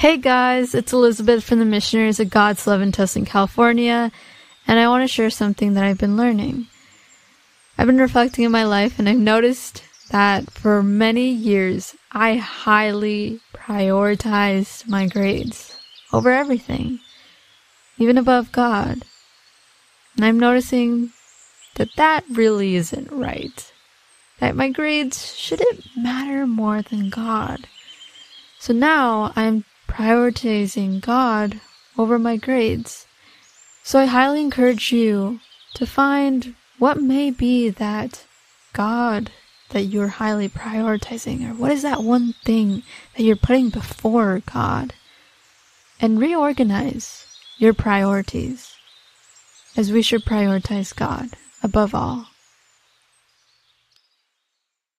Hey guys, it's Elizabeth from the Missionaries of God's Love in Tustin, California, and I want to share something that I've been learning. I've been reflecting in my life and I've noticed that for many years I highly prioritized my grades over everything, even above God. And I'm noticing that that really isn't right. That my grades shouldn't matter more than God. So now I'm prioritizing God over my grades. So I highly encourage you to find what may be that God that you're highly prioritizing, or what is that one thing that you're putting before God? And reorganize your priorities as we should prioritize God above all.